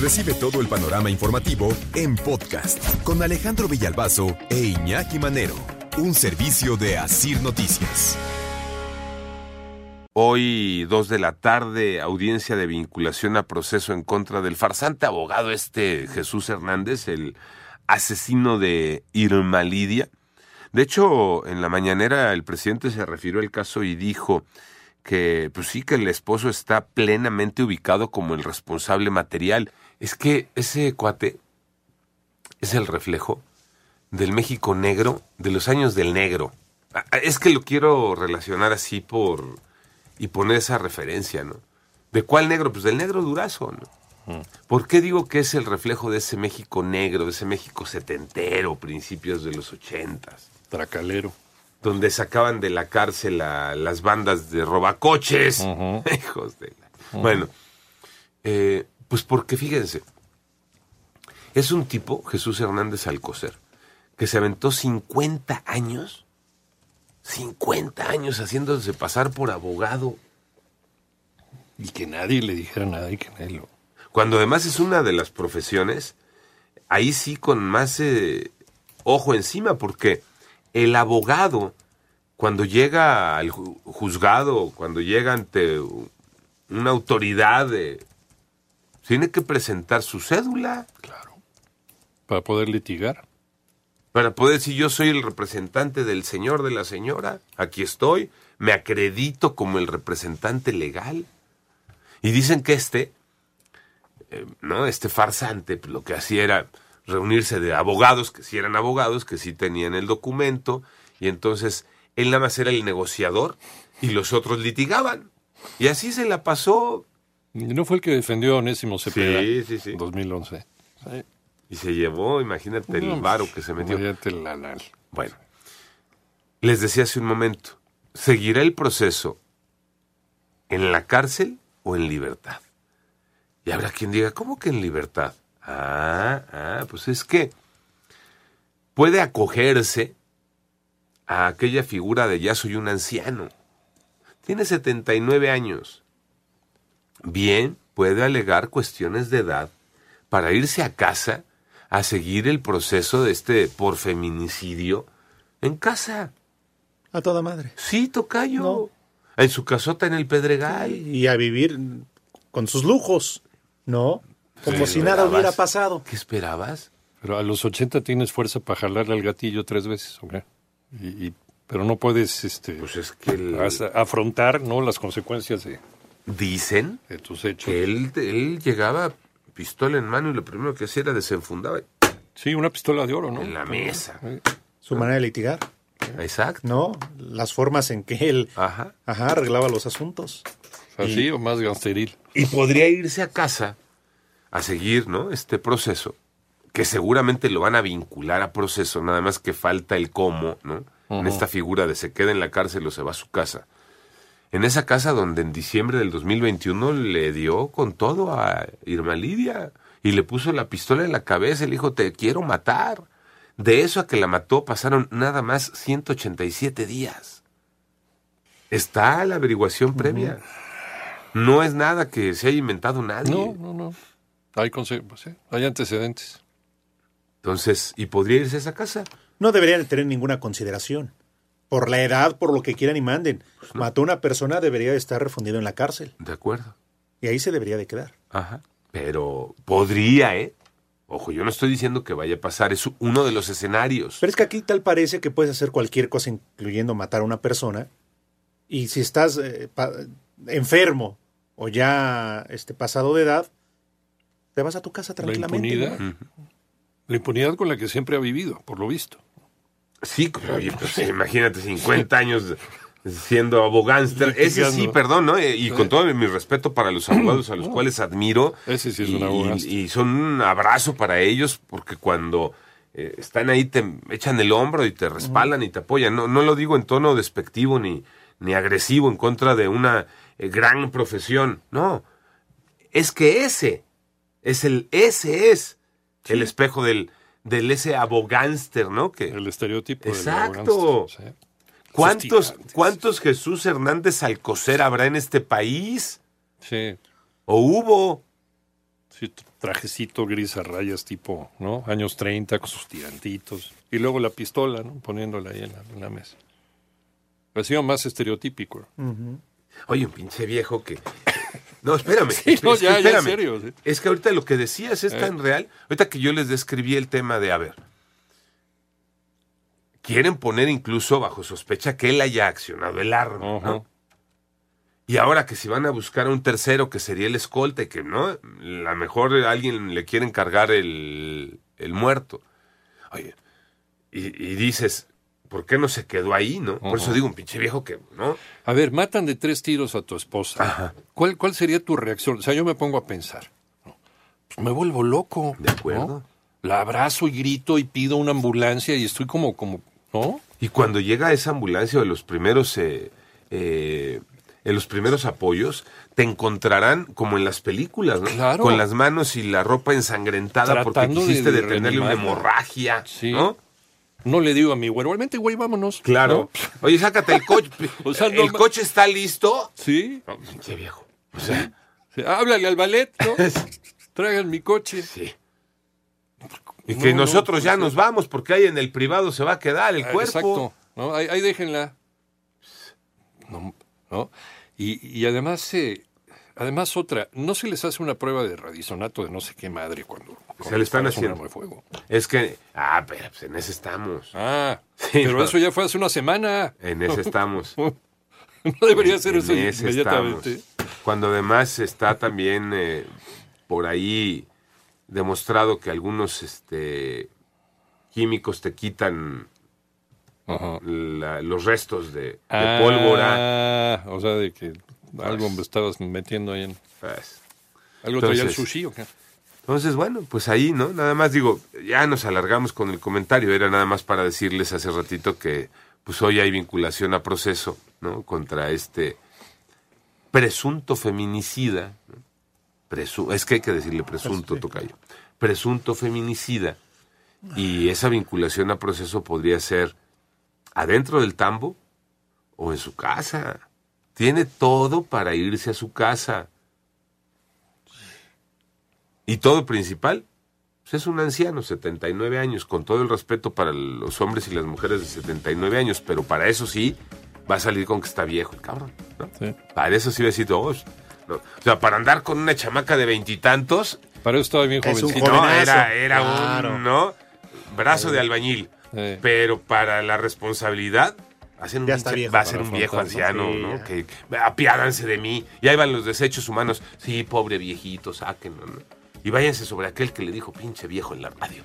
Recibe todo el panorama informativo en podcast con Alejandro Villalbazo e Iñaki Manero, un servicio de Asir Noticias. Hoy, dos de la tarde, audiencia de vinculación a proceso en contra del farsante abogado este Jesús Hernández, el asesino de Irma Lidia. De hecho, en la mañanera el presidente se refirió al caso y dijo que, pues sí, que el esposo está plenamente ubicado como el responsable material. Es que ese cuate es el reflejo del México negro, de los años del negro. Ah, Es que lo quiero relacionar así por y poner esa referencia, ¿no? ¿De cuál negro? Pues del negro durazo, ¿no? ¿Por qué digo que es el reflejo de ese México negro, de ese México setentero, principios de los ochentas? Tracalero. Donde sacaban de la cárcel a las bandas de robacoches. Hijos de la... Bueno, eh, pues porque fíjense, es un tipo, Jesús Hernández Alcocer, que se aventó 50 años 50 años haciéndose pasar por abogado. Y que nadie le dijera nada y que nadie lo... Cuando además es una de las profesiones, ahí sí con más eh, ojo encima, porque el abogado, cuando llega al ju- juzgado, cuando llega ante una autoridad, tiene que presentar su cédula Claro. Para poder litigar. para poder decir yo soy el representante del señor, de la señora, aquí estoy, me acredito como el representante legal. Y dicen que este, eh, ¿no? Este farsante, pues, lo que hacía era reunirse de abogados, que sí eran abogados, que sí tenían el documento, y entonces él nada más era el negociador y los otros litigaban. Y así se la pasó Y no fue el que defendió a Onésimo Cepeda. Sí, sí, sí. en 2011. Sí. y se llevó, imagínate el varo que se metió. Imagínate la lana. Bueno, les decía hace un momento, ¿seguirá el proceso en la cárcel o en libertad? Y habrá quien diga, ¿cómo que en libertad? Ah, ah, pues es que puede acogerse a aquella figura de ya soy un anciano. Tiene 79 años. Bien, puede alegar cuestiones de edad para irse a casa a seguir el proceso de este por feminicidio en casa. A toda madre. Sí, tocayo. No. En su casota en el Pedregal. Y a vivir con sus lujos, ¿no? Como Pero si nada hubiera pasado. ¿Qué esperabas? Pero a los 80 tienes fuerza para jalarle al gatillo tres veces, ¿ok? Y, y- pero no puedes este, Pues es que el- afrontar ¿no? las consecuencias de, dicen de tus hechos. que él, él llegaba pistola en mano y lo primero que hacía era desenfundaba Sí, una pistola de oro, ¿no? en la mesa. Su manera de litigar, Exacto. ¿no? Las formas en que él Ajá. ajá, arreglaba los asuntos. Así o más gangsteril. Y podría irse a casa a seguir, ¿no? Este proceso, que seguramente lo van a vincular a proceso, nada más que falta el cómo, ¿no? En esta figura de se queda en la cárcel o se va a su casa. En esa casa donde en diciembre del 2021 le dio con todo a Irma Lidia y le puso la pistola en la cabeza y le dijo, te quiero matar. De eso a que la mató pasaron nada más 187 días. Está la averiguación previa. No es nada que se haya inventado nadie. No, no, no. Hay, conse- pues, sí, hay antecedentes. Entonces, ¿y podría irse a esa casa? No deberían tener ninguna consideración. Por la edad, por lo que quieran y manden. Mató a una persona, debería de estar refundido en la cárcel. De acuerdo. Y ahí se debería de quedar. Ajá. Pero podría, ¿eh? Ojo, yo no estoy diciendo que vaya a pasar, es uno de los escenarios. Pero es que aquí tal parece que puedes hacer cualquier cosa, incluyendo matar a una persona. Y si estás eh, enfermo o ya este, pasado de edad, te vas a tu casa La tranquilamente. impunidad. ¿no? La impunidad con la que siempre ha vivido, por lo visto. Sí, pero oye, pues imagínate 50 años siendo abogánster. Ese sí, perdón, ¿no? Y con todo mi respeto para los abogados a los cuales admiro. Ese sí es un y- abogánster. Y, son un abrazo para ellos porque cuando eh, están ahí te echan el hombro y te respaldan y te apoyan. No, no lo digo en tono despectivo ni, ni agresivo en contra de una eh, gran profesión. No, es que ese es el, ese es el espejo del, del ese abogánster, ¿no? Que, El estereotipo Exacto. del sí. ¿Cuántos. ¿Cuántos Jesús Hernández Alcocer habrá en este país? Sí, ¿O hubo? sí, trajecito gris a rayas tipo, ¿no? Años 30 con sus tirantitos. Y luego la pistola, ¿no? Poniéndola ahí en la, en la mesa. Ha sido más estereotípico. Oye, un pinche viejo que... No, espérame. Sí, no, es que ya, espérame. serio, sí. Es que ahorita lo que decías es Eh. tan real. Ahorita que yo les describí el tema de, a ver, quieren poner incluso bajo sospecha que él haya accionado el arma. ¿no? Y ahora que si van a buscar a un tercero que sería el escolta y que no, a lo mejor alguien le quiere encargar el, el muerto. Oye, y, y dices, ¿por qué no se quedó ahí, no? Por eso digo, un pinche viejo que, ¿no? A ver, matan de tres tiros a tu esposa. Ajá. ¿Cuál, ¿Cuál sería tu reacción? O sea, yo me pongo a pensar. ¿no? Pues me vuelvo loco. De acuerdo. ¿no? La abrazo y grito y pido una ambulancia y estoy como, como, ¿no? Y cuando llega esa ambulancia de los primeros, eh, eh, en los primeros apoyos, te encontrarán como en las películas, ¿no? Claro. Con las manos y la ropa ensangrentada porque Tratando de- quisiste de detenerle una hemorragia, Sí. ¿no? No le digo a mi güero, igualmente, güey, vámonos. Claro. ¿no? Oye, sácate el coche. O sea, no ¿El ma- coche está listo? Sí. Pinche viejo. O sea, Sí, Háblale al ballet, ¿no? Traigan mi coche. sí. Y que no, nosotros pues ya nos vamos porque ahí en el privado se va a quedar el Ah, cuerpo. Exacto. ¿no? Ahí, ahí déjenla. No, ¿no? Y, y además, eh, además otra, no se les hace una prueba de radisonato de no sé qué madre cuando, cuando le están haciendo. fuego. Es que, ah, pero pues en ese estamos. Ah, Sí, pero no. eso ya fue hace una semana. En ese estamos. No debería ser En eso ese inmediatamente. estamos. Cuando además está también eh, por ahí demostrado que algunos este, químicos te quitan la- los restos de, de Ah, pólvora. O sea, de que algo me estabas metiendo ahí en. Pues, ¿Algo traía el sushi o qué? Entonces, bueno, pues ahí, ¿no? Nada más digo, ya nos alargamos con el comentario, era nada más para decirles hace ratito que pues hoy hay vinculación a proceso, ¿no? Contra este presunto feminicida, ¿no? Presu- es que hay que decirle presunto, tocayo, presunto feminicida, y esa vinculación a proceso podría ser adentro del tambo o en su casa. Tiene todo para irse a su casa. Y todo principal, pues es un anciano, 79 años, con todo el respeto para los hombres y las mujeres de 79 años, pero para eso sí va a salir con que está viejo el cabrón, ¿no? Sí. Para eso sí va a decir, "Oh, no". o sea, para andar con una chamaca de veintitantos, Para eso estaba bien Es un jovencito. no, Jovenazo. era, era Claro. un, ¿no? Brazo de albañil. Sí. Pero para la responsabilidad, va a ser un, Ya está pinche- viejo va a ser un viejo anciano, Sí, ¿no? ya. Que apiádanse de mí. Y ahí van los desechos humanos. Sí, pobre viejito, sáquenlo, ¿no? Y váyanse sobre aquel que le dijo pinche viejo en la radio.